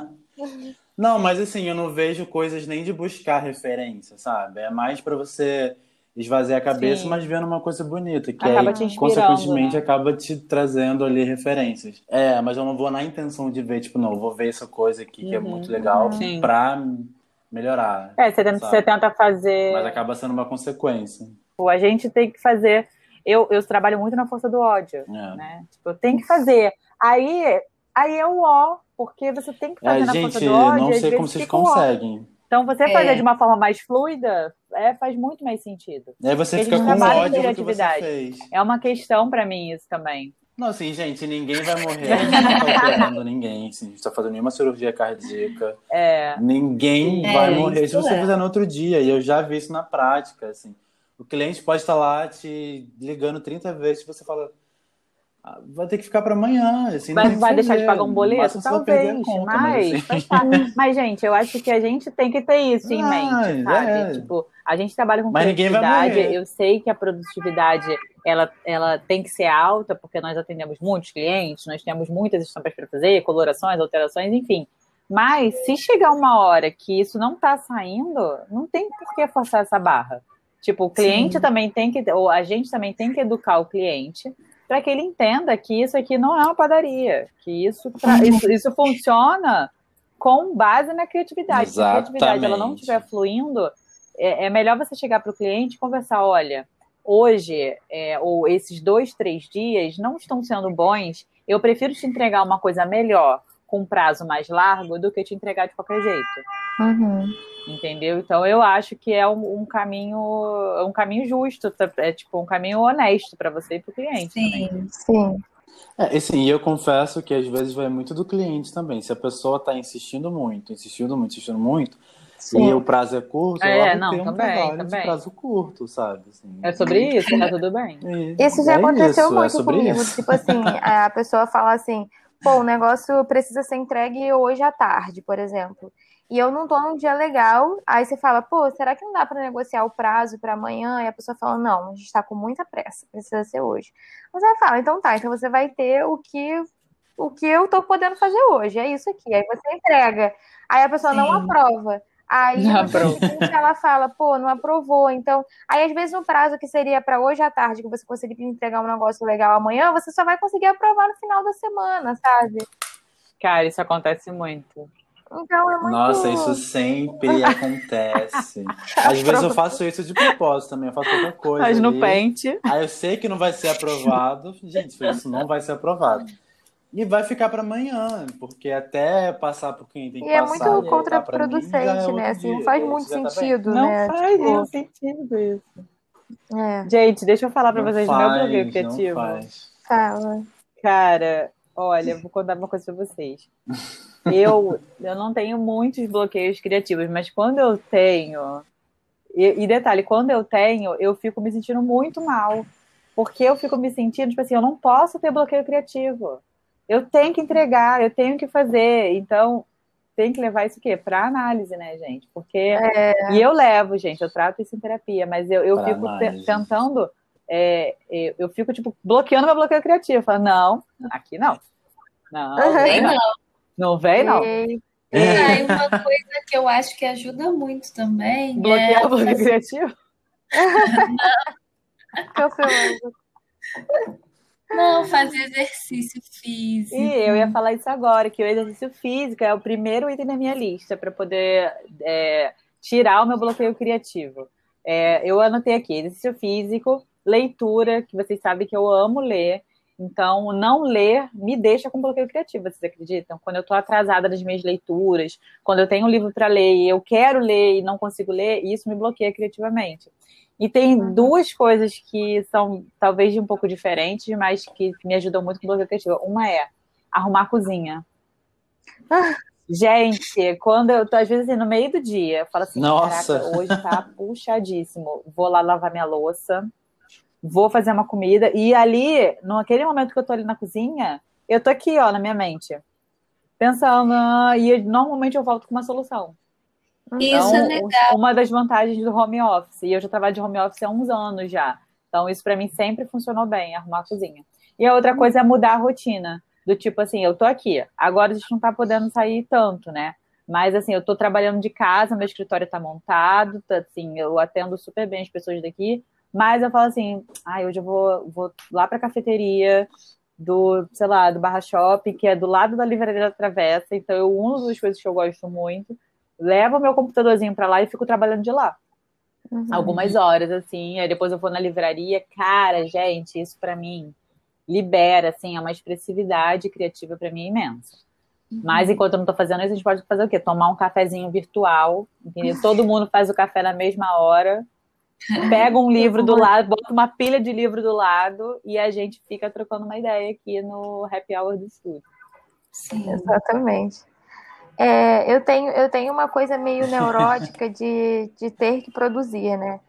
E: Não, mas assim, eu não vejo coisas nem de buscar referência, sabe? É mais pra você esvaziar a cabeça,
B: Sim.
E: mas vendo uma coisa bonita, que
B: Acaba
E: aí, consequentemente,
B: né?
E: acaba te trazendo ali referências. É, mas eu não vou na intenção de ver, tipo, não, eu vou ver essa coisa aqui que é
B: Uhum.
E: muito legal
B: Sim.
E: pra melhorar.
B: É, você tenta, você tenta fazer.
E: Mas acaba sendo uma consequência.
B: Tipo, a gente tem que fazer. Eu, eu trabalho muito na força do ódio,
E: É.
B: né? Tipo, tem que fazer. Aí, aí é o ó, porque você tem que fazer
E: É,
B: na força
E: gente,
B: do ódio.
E: não sei como vocês conseguem.
B: Então, você
D: É.
B: fazer de uma forma mais fluida é, faz muito mais sentido.
E: Aí você
B: Porque
E: fica com ódio do que você fez.
B: É uma questão pra mim isso também.
E: Não, assim, gente, ninguém vai morrer. A gente não tá operando ninguém, assim, a gente tá fazendo nenhuma cirurgia cardíaca.
B: É,
E: Ninguém
D: É,
E: vai morrer se você
D: é.
E: fizer no outro dia. E eu já vi isso na prática, assim. O cliente pode estar lá te ligando 30 vezes e você fala, "Ah, vai ter que ficar para amanhã. Assim,
B: Vai, vai deixar de pagar um boleto? Talvez,
E: conta,
B: mas,
E: assim,
B: faz parte. mas, gente, eu acho que a gente tem que ter isso em
E: Ah,
B: mente, sabe?
E: é.
B: Tipo, a gente trabalha com
E: Mas
B: produtividade, eu sei que a produtividade ela, ela tem que ser alta, porque nós atendemos muitos clientes, nós temos muitas estampas para fazer, colorações, alterações, enfim. Mas se chegar uma hora que isso não está saindo, não tem por que forçar essa barra. Tipo, o cliente
D: Sim.
B: também tem que, ou a gente também tem que educar o cliente para que ele entenda que isso aqui não é uma padaria, que isso, isso, isso funciona com base na criatividade. Se a criatividade ela não
E: Exatamente.
B: estiver fluindo, é, é melhor você chegar para o cliente e conversar, olha, hoje, é, ou esses dois, três dias não estão sendo bons, eu prefiro te entregar uma coisa melhor com um prazo mais largo do que te entregar de qualquer jeito.
C: Uhum.
B: Entendeu? Então eu acho que é um, um caminho um caminho justo, tá? é tipo um caminho honesto para você e para o cliente. também.
D: Sim.
C: Sim.
E: É, e eu confesso que às vezes vai muito do cliente também. Se a pessoa está insistindo muito, insistindo muito, insistindo muito, Sim. E o prazo é curto,
B: é, não,
E: ter um
B: também,
E: trabalho
B: também.
E: de prazo curto, sabe? Assim,
B: é sobre isso, tá tudo bem.
C: Isso já
E: é
C: aconteceu
E: isso,
C: muito
E: é
C: comigo.
E: Isso.
C: Tipo assim, a pessoa fala assim, pô, o negócio precisa ser entregue hoje à tarde, por exemplo. E eu não tô num dia legal, aí você fala, pô, será que não dá para negociar o prazo para amanhã? E a pessoa fala, não, a gente tá com muita pressa, precisa ser hoje. Você fala, então tá, então você vai ter o que o que eu tô podendo fazer hoje, é isso aqui. Aí você entrega. Aí a pessoa Sim. não aprova. Aí ela fala, pô, não aprovou. Então, aí às vezes no prazo que seria para hoje à tarde, que você conseguiria entregar um negócio legal amanhã, você só vai conseguir aprovar no final da semana, sabe?
B: Cara, isso acontece muito.
C: Então é muito...
E: Nossa, isso sempre acontece. Às vezes eu faço isso de propósito também, eu faço outra coisa.
B: Faz no pente.
E: Aí eu sei que não vai ser aprovado. Gente, isso não vai ser aprovado. E vai ficar para amanhã, porque até passar por quem tem que
C: e
E: passar.
C: E é muito contraproducente, é né? Assim, não faz muito tá sentido,
B: tá
C: né?
B: Não faz tipo... nenhum sentido isso.
C: É.
B: Gente, deixa eu falar para vocês do meu bloqueio
E: não
B: criativo.
E: Faz.
C: Fala.
B: Cara, olha, vou contar uma coisa para vocês. Eu, eu não tenho muitos bloqueios criativos, mas quando eu tenho. E, e, detalhe, quando eu tenho, eu fico me sentindo muito mal. Porque eu fico me sentindo, tipo assim, eu não posso ter bloqueio criativo. Eu tenho que entregar, eu tenho que fazer. Então, tem que levar isso o quê? Para análise, né, gente? Porque.
C: É...
B: E eu levo, gente, eu trato isso em terapia, mas eu, eu
E: Pra
B: fico
E: análise.
B: tentando. É, eu, eu fico, tipo, bloqueando meu bloqueio criativo. Eu falo, não, aqui não. Não,
C: Uhum.
B: não. Não vem, não.
C: Ei,
D: Ah, e uma coisa que eu acho que ajuda muito também
B: Bloquear
D: é
B: o bloqueio criativo.
C: cancelando.
D: não fazer exercício físico.
B: E eu ia falar isso agora, que o exercício físico é o primeiro item da minha lista para poder é, tirar o meu bloqueio criativo. É, eu anotei aqui, exercício físico, leitura, que vocês sabem que eu amo ler. Então, não ler me deixa com bloqueio criativo, vocês acreditam? Quando eu estou atrasada nas minhas leituras, quando eu tenho um livro para ler e eu quero ler e não consigo ler, isso me bloqueia criativamente. E tem
C: Uhum.
B: duas coisas que são talvez um pouco diferentes, mas que me ajudam muito com bloqueio criativo. Uma é arrumar a cozinha.
C: Ah.
B: Gente, quando eu tô, às vezes, assim, no meio do dia, eu falo assim,
E: Nossa.
B: caraca, hoje tá puxadíssimo. Vou lá lavar minha louça, vou fazer uma comida, e ali, naquele momento que eu tô ali na cozinha, eu tô aqui, ó, na minha mente, pensando, ah, e normalmente eu volto com uma solução.
D: Isso é legal.
B: Uma das vantagens do home office, e eu já trabalho de home office há uns anos já. Então, isso para mim sempre funcionou bem, arrumar a cozinha. E a outra coisa é mudar a rotina. Do tipo assim, eu tô aqui, agora a gente não tá podendo sair tanto, né? Mas assim, eu tô trabalhando de casa, meu escritório tá montado, tá, assim, eu atendo super bem as pessoas daqui, mas eu falo assim, ah, hoje eu vou, vou lá pra cafeteria do, sei lá, do Barra Shopping, que é do lado da livraria da Travessa, então eu uso as coisas que eu gosto muito, levo meu computadorzinho para lá e fico trabalhando de lá.
C: Uhum.
B: Algumas horas, assim, aí depois eu vou na livraria. Cara, gente, isso para mim libera, assim, é uma expressividade criativa para mim imensa. Mas enquanto eu não tô fazendo isso, a gente pode fazer o quê? Tomar um cafezinho virtual, entendeu? Todo mundo faz o café na mesma hora, pega um livro do lado, bota uma pilha de livro do lado e a gente fica trocando uma ideia aqui no happy hour do estúdio.
D: Sim.
C: Exatamente. É, eu, tenho, eu tenho uma coisa meio neurótica de, de ter que produzir, né?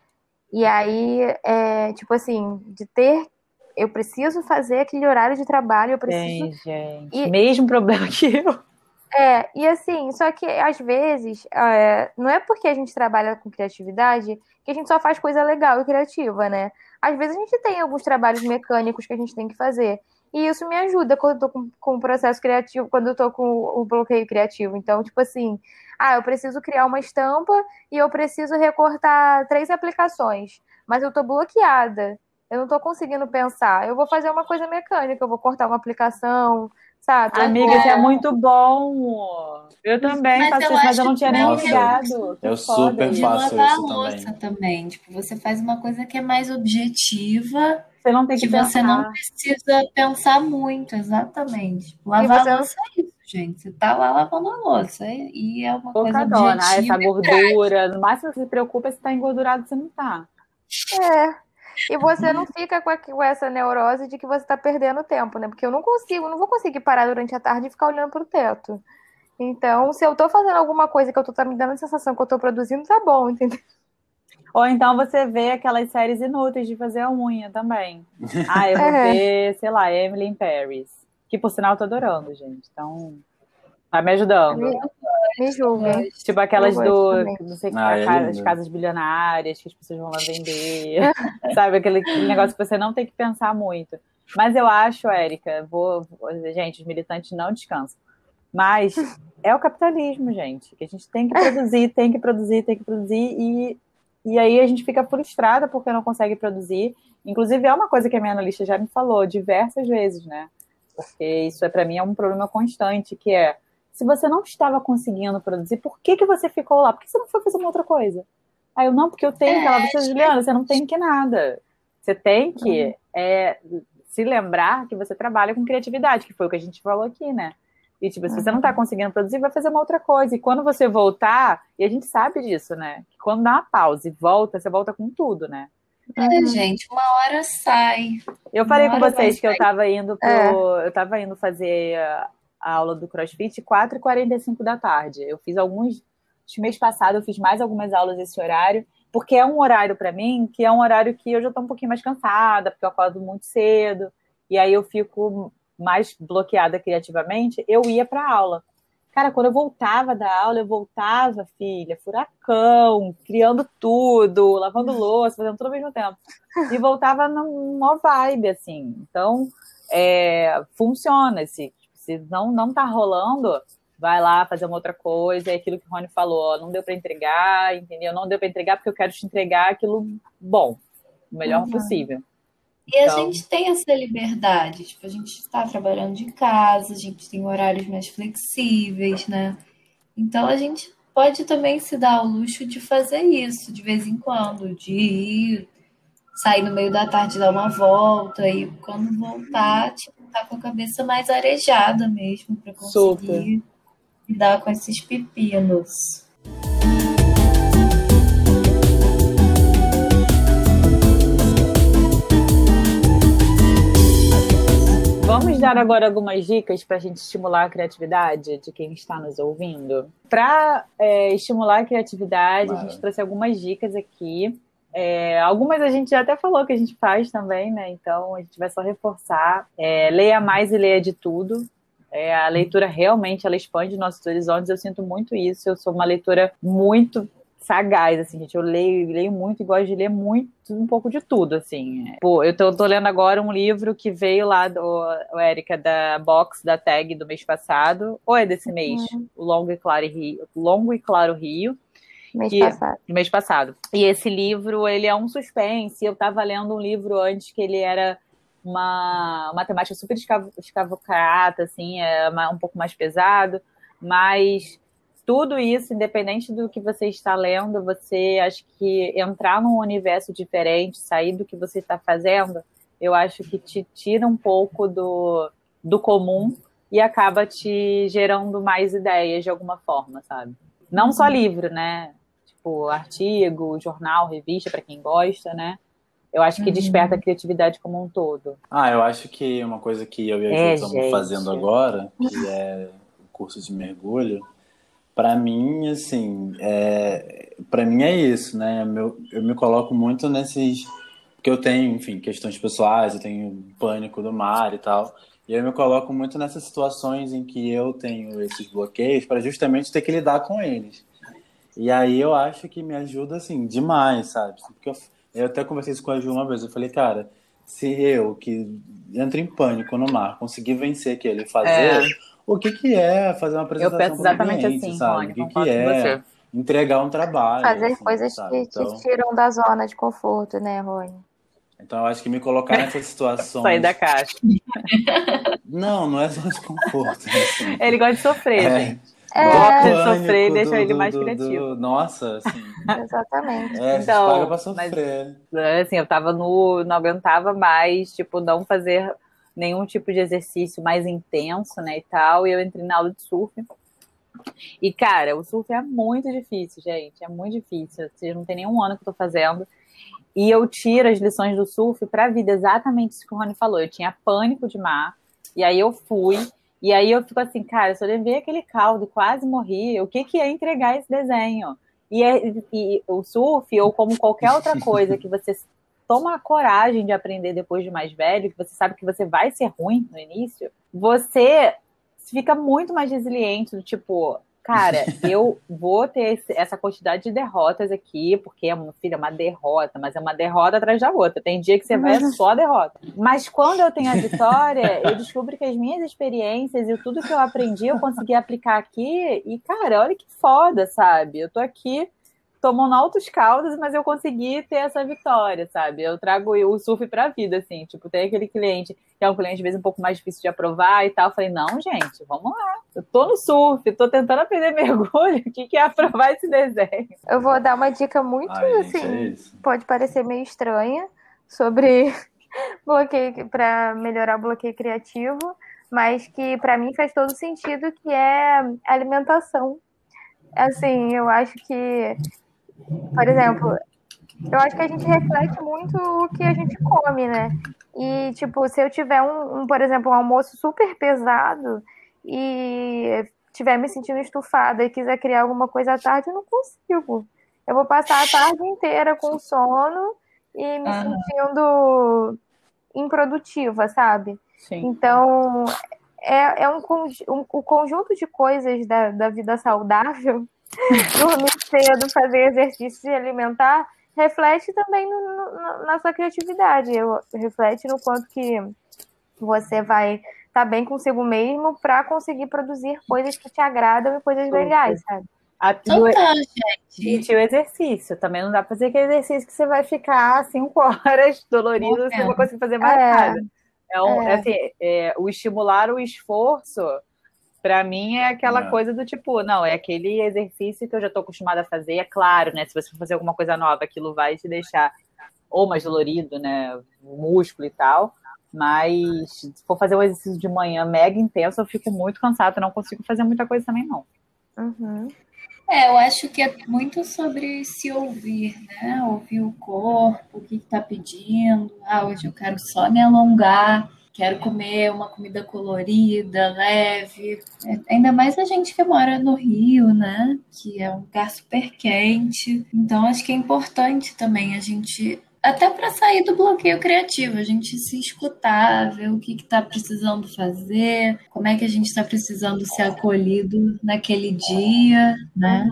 C: E aí, é, tipo assim, de ter. Eu preciso fazer aquele horário de trabalho, eu preciso.
B: Tem, gente.
C: E-
B: Mesmo problema que eu.
C: É, e assim, só que às vezes, é, não é porque a gente trabalha com criatividade que a gente só faz coisa legal e criativa, né? Às vezes a gente tem alguns trabalhos mecânicos que a gente tem que fazer. E isso me ajuda quando eu tô com, com o processo criativo, quando eu tô com o bloqueio criativo. Então, tipo assim, ah, eu preciso criar uma estampa e eu preciso recortar três aplicações, mas eu tô bloqueada. Eu não tô conseguindo pensar. Eu vou fazer uma coisa mecânica, eu vou cortar uma aplicação, sabe?
B: Amiga, isso é muito bom. Eu também
D: Mas
B: faço
D: eu
B: isso, mas eu
D: acho
B: não tinha nem
E: que-
B: ligado.
E: Eu
B: foda
E: super
B: isso.
E: Faço
D: lavar a
E: isso
D: louça também. Tipo, você faz uma coisa que é mais objetiva,
B: Você não tem que,
D: que você não precisa pensar muito, exatamente. Tipo, Lavar
C: você
D: louça é isso, gente. Você tá lá lavando a louça e é uma coisa
B: Focadona, ah,
D: objetiva.
B: essa gordura. No máximo que você se preocupa é se tá engordurado, você não tá.
C: É. E você não fica com, a- com essa neurose de que você tá perdendo tempo, né? Porque eu não consigo, não vou conseguir parar durante a tarde e ficar olhando pro teto. Então, se eu tô fazendo alguma coisa que eu tô tá me dando a sensação que eu tô produzindo, tá bom, entendeu?
B: Ou então você vê aquelas séries inúteis de fazer a unha também. Ah, eu vou é. ver, sei lá, Emily in Paris. Que por sinal eu tô adorando, gente. Então, tá me ajudando. Me,
C: me julga.
B: Tipo aquelas do, não sei, ah, é as casas bilionárias que as pessoas vão lá vender. Sabe, aquele, aquele negócio que você não tem que pensar muito. Mas eu acho, Érica, vou, vou, gente, os militantes não descansam. Mas é o capitalismo, gente, que a gente tem que produzir, tem que produzir, tem que produzir e e aí a gente fica frustrada porque não consegue produzir. Inclusive, é uma coisa que a minha analista já me falou diversas vezes, né? Porque isso é para mim é um problema constante, que é se você não estava conseguindo produzir, por que, que você ficou lá? Por que você não foi fazer uma outra coisa? Aí eu, não, porque eu tenho que. Ela disse, Juliana, você não tem que nada. Você tem que uhum. é, se lembrar que você trabalha com criatividade, que foi o que a gente falou aqui, né? E, tipo, se você não tá conseguindo produzir, vai fazer uma outra coisa. E quando você voltar, e a gente sabe disso, né? Que quando dá uma pausa e volta, você volta com tudo, né?
D: É, uhum. gente, uma hora sai.
B: Eu falei com vocês que eu tava indo pro. É. Eu tava indo fazer a aula do CrossFit 4h45 da tarde. Eu fiz alguns. Mês passado eu fiz mais algumas aulas esse horário, porque é um horário para mim que é um horário que eu já tô um pouquinho mais cansada, porque eu acordo muito cedo. E aí eu fico mais bloqueada criativamente, eu ia para aula. Cara, quando eu voltava da aula, eu voltava, filha, furacão, criando tudo, lavando louça, fazendo tudo ao mesmo tempo. E voltava numa vibe, assim. Então, é, funciona. Se, se não, não tá rolando, vai lá fazer uma outra coisa. É aquilo que o Rony falou, não deu para entregar, entendeu? Não deu para entregar porque eu quero te entregar aquilo bom, o melhor uhum. possível.
D: E a então... gente tem essa liberdade, tipo, a gente está trabalhando de casa, a gente tem horários mais flexíveis, né? Então a gente pode também se dar o luxo de fazer isso de vez em quando, de ir, sair no meio da tarde, dar uma volta e quando voltar, tipo, tá com a cabeça mais arejada mesmo para conseguir Super. lidar com esses pepinos.
B: Vamos dar agora algumas dicas para a gente estimular a criatividade de quem está nos ouvindo. Para é, estimular a criatividade, a gente trouxe algumas dicas aqui. É, algumas a gente já até falou que a gente faz também, né? Então a gente vai só reforçar. É, leia mais e leia de tudo. É, a leitura realmente ela expande nossos horizontes. Eu sinto muito isso. Eu sou uma leitora muito sagaz, assim, gente. Eu leio, leio muito e gosto de ler muito, um pouco de tudo, assim. Pô, eu tô, tô lendo agora um livro que veio lá do Érica da box da tag do mês passado, ou é desse mês? Uhum. O Longo e Claro Rio, Longo e Claro Rio.
C: Mês que, passado.
B: Mês passado. E esse livro, ele é um suspense. Eu tava lendo um livro antes que ele era uma, uma temática super escavocrata, assim, é um pouco mais pesado, mas tudo isso, independente do que você está lendo, você acho que entrar num universo diferente, sair do que você está fazendo, eu acho que te tira um pouco do, do comum e acaba te gerando mais ideias de alguma forma, sabe? Não só uhum. livro, né? Tipo, artigo, jornal, revista, para quem gosta, né? Eu acho que uhum. desperta a criatividade como um todo.
E: Ah, eu acho que uma coisa que eu e a Ju é, estamos fazendo agora, que é o curso de mergulho, para mim, assim, é, para mim é isso, né? Meu, eu me coloco muito nesses. Porque eu tenho, enfim, questões pessoais, eu tenho pânico do mar e tal. E eu me coloco muito nessas situações em que eu tenho esses bloqueios para justamente ter que lidar com eles. E aí eu acho que me ajuda, assim, demais, sabe? Porque eu, eu até conversei isso com a Ju uma vez. Eu falei, cara, se eu, que entro em pânico no mar, conseguir vencer aquele fazer. É o que, que é fazer uma apresentação
B: Eu penso exatamente cliente, assim, sabe?
E: o que, que é entregar um trabalho.
C: Fazer assim, coisas sabe? que então... te tiram da zona de conforto, né, Rony?
E: Então, eu acho que me colocar nessas situações.
B: Sair da caixa.
E: Não, não é zona de conforto.
B: Assim. Ele gosta de sofrer, é. gente.
C: É.
B: De sofrer e deixa ele mais do, criativo.
E: Do, nossa, assim.
C: Exatamente.
E: É, então, paga pra sofrer.
B: Mas, assim, eu tava no. Não aguentava mais, tipo, não fazer nenhum tipo de exercício mais intenso, né, e tal, e eu entrei na aula de surf. E, cara, o surf é muito difícil, gente, é muito difícil. Vocês não tem nenhum ano que eu tô fazendo. E eu tiro as lições do surf pra vida, exatamente isso que o Rony falou. Eu tinha pânico de mar, e aí eu fui, E aí eu fico assim, cara, eu levei aquele caldo quase morri, o que, que é entregar esse desenho? E, é, e o surf, ou como qualquer outra coisa que você toma a coragem de aprender depois de mais velho, que você sabe que você vai ser ruim no início, você fica muito mais resiliente, do tipo, Cara, eu vou ter esse, essa quantidade de derrotas aqui, porque é filha, é uma derrota, mas é uma derrota atrás da outra. Tem dia que você vai uhum. só derrota. Mas quando eu tenho a vitória, eu descubro que as minhas experiências e tudo que eu aprendi, eu consegui aplicar aqui. E, cara, olha que foda, sabe? Eu tô aqui tomando altos caldos, mas eu consegui ter essa vitória, sabe? Eu trago o surf pra vida, assim. Tipo, tem aquele cliente que é um cliente, às vezes, um pouco mais difícil de aprovar e tal. Eu falei, não, gente, vamos lá. Eu tô no surf, tô tentando aprender mergulho. O que, que é aprovar esse desenho?
C: Eu vou dar uma dica muito, Ai, assim, é pode parecer meio estranha, sobre bloqueio, para melhorar o bloqueio criativo, mas que para mim faz todo sentido, que é alimentação. Assim, eu acho que por exemplo, eu acho que a gente reflete muito o que a gente come, né? E, tipo, se eu tiver um, um por exemplo, um almoço super pesado e estiver me sentindo estufada e quiser criar alguma coisa à tarde, eu não consigo. Eu vou passar a tarde inteira com sono e me uhum. sentindo improdutiva, sabe? Sim. Então, é, é um, um, o conjunto de coisas da, da vida saudável dormir cedo, fazer exercício e alimentar, reflete também no, no, na sua criatividade. Reflete no quanto que você vai estar tá bem consigo mesmo para conseguir produzir coisas que te agradam e coisas legais, sabe?
B: A, então tá, gente. E o exercício. Também não dá para fazer aquele exercício que você vai ficar cinco horas dolorido, você não vai conseguir fazer mais é, nada. É, um, é. Assim, é, o estimular o esforço para mim é aquela é. coisa do tipo, não, é aquele exercício que eu já estou acostumada a fazer, é claro, né? Se você for fazer alguma coisa nova, aquilo vai te deixar ou mais dolorido, né? O músculo e tal. Mas se for fazer um exercício de manhã mega intenso, eu fico muito cansada, não consigo fazer muita coisa também, não.
D: Uhum. É, eu acho que é muito sobre se ouvir, né? Ouvir o corpo, o que está pedindo. Ah, hoje eu quero só me alongar quero comer uma comida colorida, leve. Ainda mais a gente que mora no Rio, né? Que é um lugar super quente. Então acho que é importante também a gente até para sair do bloqueio criativo, a gente se escutar, ver o que está precisando fazer, como é que a gente está precisando ser acolhido naquele dia, né?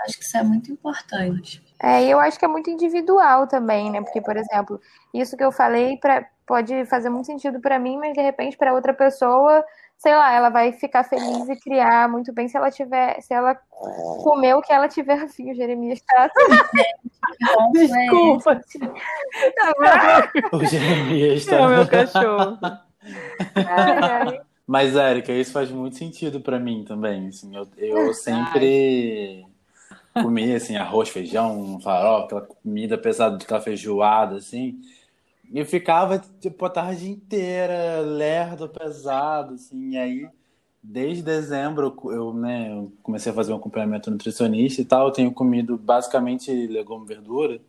D: Acho que isso é muito importante.
C: É, eu acho que é muito individual também, né? Porque, por exemplo, isso que eu falei pra, pode fazer muito sentido para mim, mas de repente para outra pessoa, sei lá, ela vai ficar feliz e criar muito bem se ela tiver, se ela comer o que ela tiver afim. O Jeremias está
B: Desculpa.
E: o Jeremias está.
B: É o meu cachorro.
E: Ai, ai. Mas, Érica, isso faz muito sentido para mim também. Assim, eu, eu sempre comi assim, arroz, feijão, farofa, aquela comida pesada de feijoada, assim. E ficava, tipo, a tarde inteira, lerdo, pesado, assim, e aí, desde dezembro, eu, né, eu comecei a fazer um acompanhamento nutricionista e tal, eu tenho comido basicamente legume e verdura.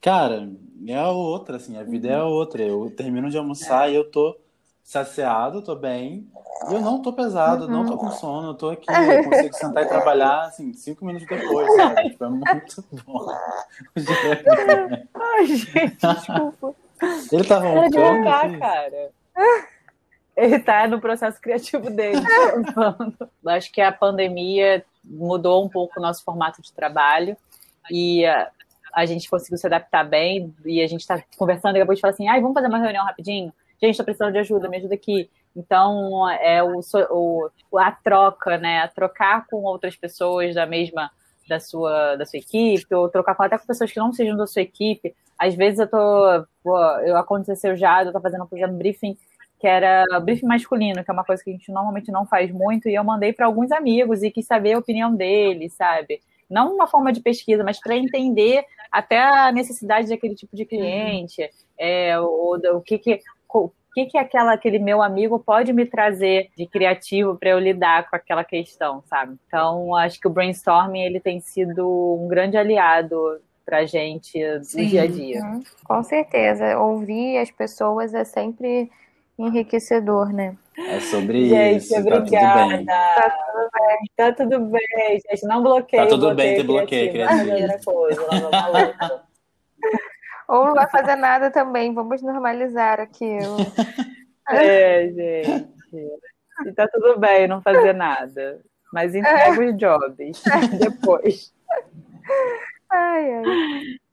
E: Cara, é outra, assim, a vida é outra. Eu termino de almoçar e eu tô saciado, tô bem, e eu não tô pesado, uhum. não tô com sono, eu tô aqui, eu consigo sentar e trabalhar, assim, cinco minutos depois, sabe? Tipo, é muito bom.
B: Ai, gente, desculpa.
E: Ele tá roncando?
B: Tá, cara. Ele tá no processo criativo dele. Acho que a pandemia mudou um pouco o nosso formato de trabalho e a, a gente conseguiu se adaptar bem e a gente está conversando e acabou de falar assim, ai, vamos fazer uma reunião rapidinho? Gente, tô precisando de ajuda, me ajuda aqui. Então, é o, o, a troca, né? A trocar com outras pessoas da mesma da sua, da sua equipe, ou trocar até com pessoas que não sejam da sua equipe. Às vezes eu tô. Eu aconteceu já, eu tô fazendo, por exemplo, briefing que era briefing masculino, que é uma coisa que a gente normalmente não faz muito, e eu mandei para alguns amigos e quis saber a opinião deles, sabe? Não uma forma de pesquisa, mas para entender até a necessidade daquele tipo de cliente, é, o, o que que o que, que aquela, aquele meu amigo pode me trazer de criativo para eu lidar com aquela questão, sabe? Então, acho que o brainstorming ele tem sido um grande aliado para gente no Sim. dia a dia. Uhum.
C: Com certeza. Ouvir as pessoas é sempre enriquecedor, né?
E: É sobre
B: gente,
E: isso.
B: obrigada.
E: Tá tudo bem.
B: Tá tudo bem, gente. Não bloqueia.
E: Tá tudo bem ter bloqueio
B: criativo. Coisa,
C: Ou não vai fazer nada também. Vamos normalizar aquilo.
B: É, gente. E tá tudo bem não fazer nada. Mas entrega é. os jobs depois.
C: Ai, ai.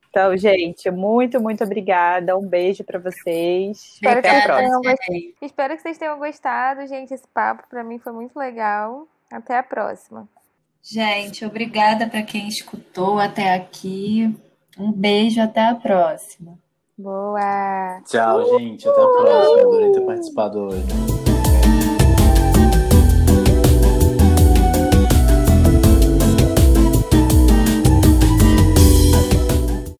B: Então, gente, muito, muito obrigada. Um beijo para vocês.
C: Espero
B: Até a próxima.
C: Espero que vocês tenham gostado, gente. Esse papo para mim foi muito legal. Até a próxima.
D: Gente, obrigada para quem escutou até aqui. Um beijo, até a próxima.
C: Boa!
E: Tchau, gente. Até a próxima. Adorei ter participado hoje.